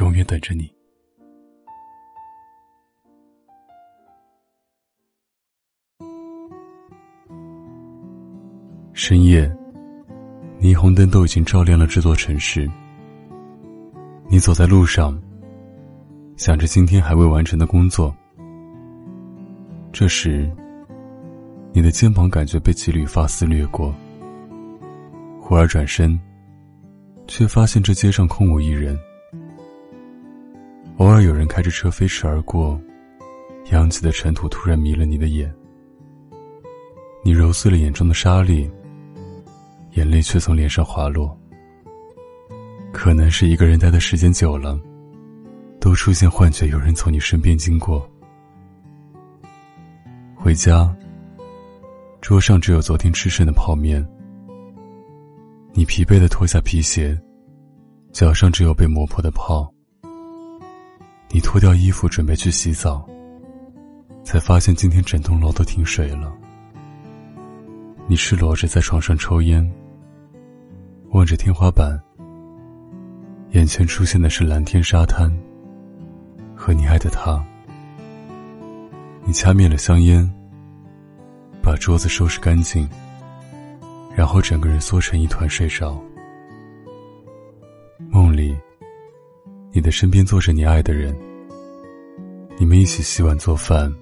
永远等着你。深夜，霓虹灯都已经照亮了这座城市。你走在路上，想着今天还未完成的工作。这时，你的肩膀感觉被几缕发丝掠过，忽而转身，却发现这街上空无一人。偶尔有人开着车飞驰而过，扬起的尘土突然迷了你的眼。你揉碎了眼中的沙粒，眼泪却从脸上滑落。可能是一个人待的时间久了，都出现幻觉，有人从你身边经过。回家，桌上只有昨天吃剩的泡面。你疲惫的脱下皮鞋，脚上只有被磨破的泡。你脱掉衣服准备去洗澡，才发现今天整栋楼都停水了。你赤裸着在床上抽烟，望着天花板，眼前出现的是蓝天、沙滩和你爱的他。你掐灭了香烟，把桌子收拾干净，然后整个人缩成一团睡着。的身边坐着你爱的人，你们一起洗碗做饭。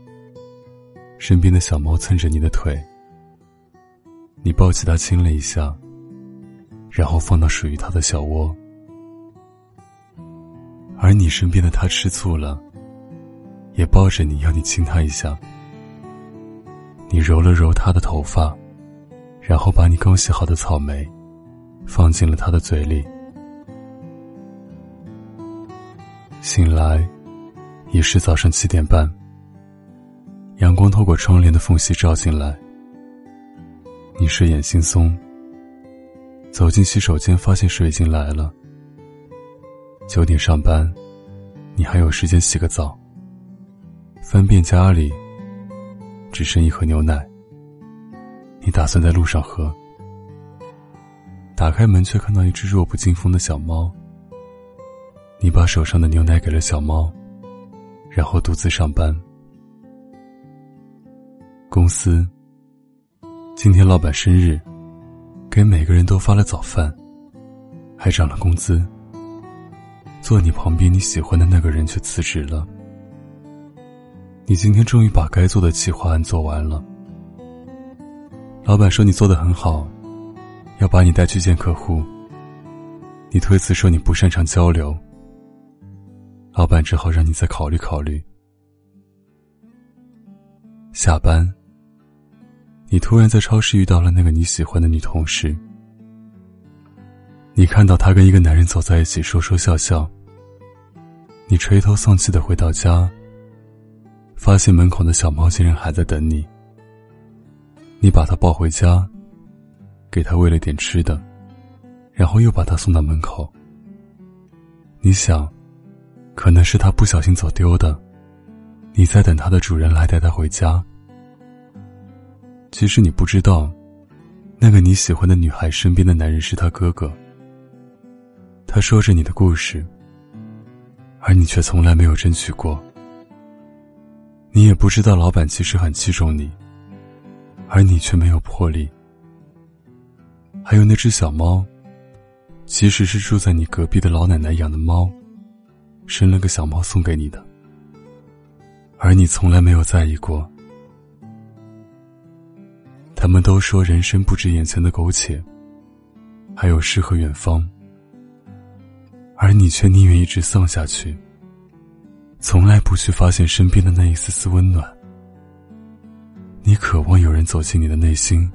身边的小猫蹭着你的腿，你抱起它亲了一下，然后放到属于它的小窝。而你身边的它吃醋了，也抱着你要你亲它一下。你揉了揉它的头发，然后把你刚洗好的草莓放进了它的嘴里。醒来，已是早上七点半。阳光透过窗帘的缝隙照进来，你睡眼惺忪。走进洗手间，发现水已经来了。九点上班，你还有时间洗个澡。翻遍家里，只剩一盒牛奶。你打算在路上喝。打开门，却看到一只弱不禁风的小猫。你把手上的牛奶给了小猫，然后独自上班。公司今天老板生日，给每个人都发了早饭，还涨了工资。坐你旁边你喜欢的那个人却辞职了。你今天终于把该做的计划案做完了。老板说你做的很好，要把你带去见客户。你推辞说你不擅长交流。老板只好让你再考虑考虑。下班，你突然在超市遇到了那个你喜欢的女同事。你看到她跟一个男人走在一起，说说笑笑。你垂头丧气的回到家，发现门口的小猫竟然还在等你。你把它抱回家，给它喂了点吃的，然后又把它送到门口。你想。可能是他不小心走丢的，你在等他的主人来带他回家。其实你不知道，那个你喜欢的女孩身边的男人是他哥哥。他说着你的故事，而你却从来没有争取过。你也不知道老板其实很器重你，而你却没有魄力。还有那只小猫，其实是住在你隔壁的老奶奶养的猫。生了个小猫送给你的，而你从来没有在意过。他们都说人生不止眼前的苟且，还有诗和远方，而你却宁愿一直丧下去，从来不去发现身边的那一丝丝温暖。你渴望有人走进你的内心，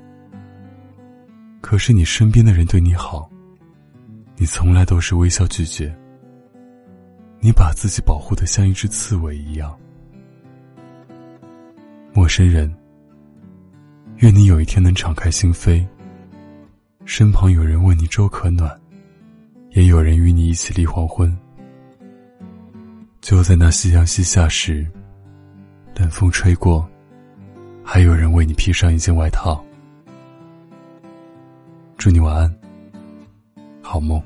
可是你身边的人对你好，你从来都是微笑拒绝。你把自己保护的像一只刺猬一样。陌生人，愿你有一天能敞开心扉，身旁有人为你粥可暖，也有人与你一起立黄昏。就在那夕阳西下时，冷风吹过，还有人为你披上一件外套。祝你晚安，好梦。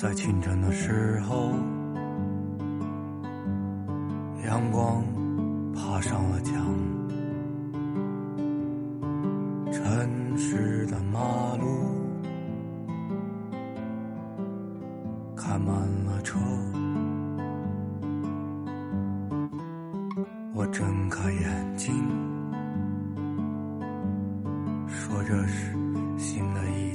在清晨的时候，阳光爬上了墙，城市的马路开满了车，我睁开眼睛，说这是新的一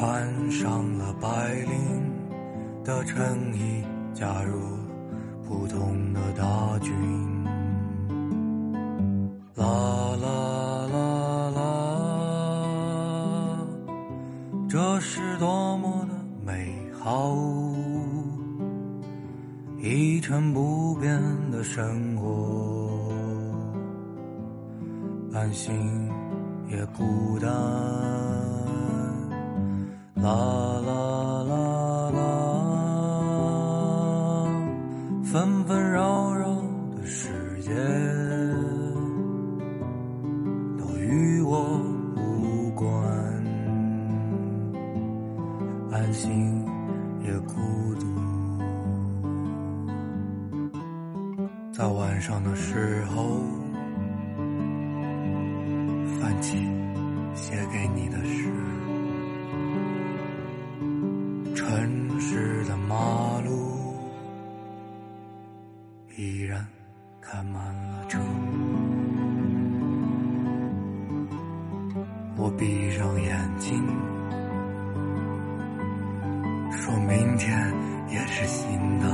穿上了白领的衬衣，加入普通的大军。啦啦啦啦，这是多么的美好，一成不变的生活，安心也孤单。啦啦啦啦，纷纷扰扰的世界都与我无关，安心也孤独。在晚上的时候，泛起写给你的诗。城市的马路依然开满了车，我闭上眼睛，说明天也是新的，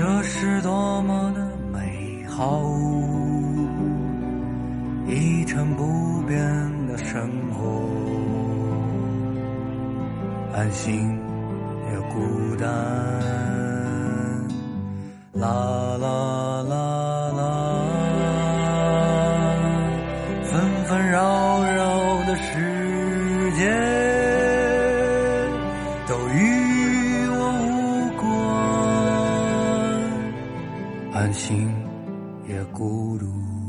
这是多么的美好，一成不变的生活，安心也孤单。啦安心也孤独。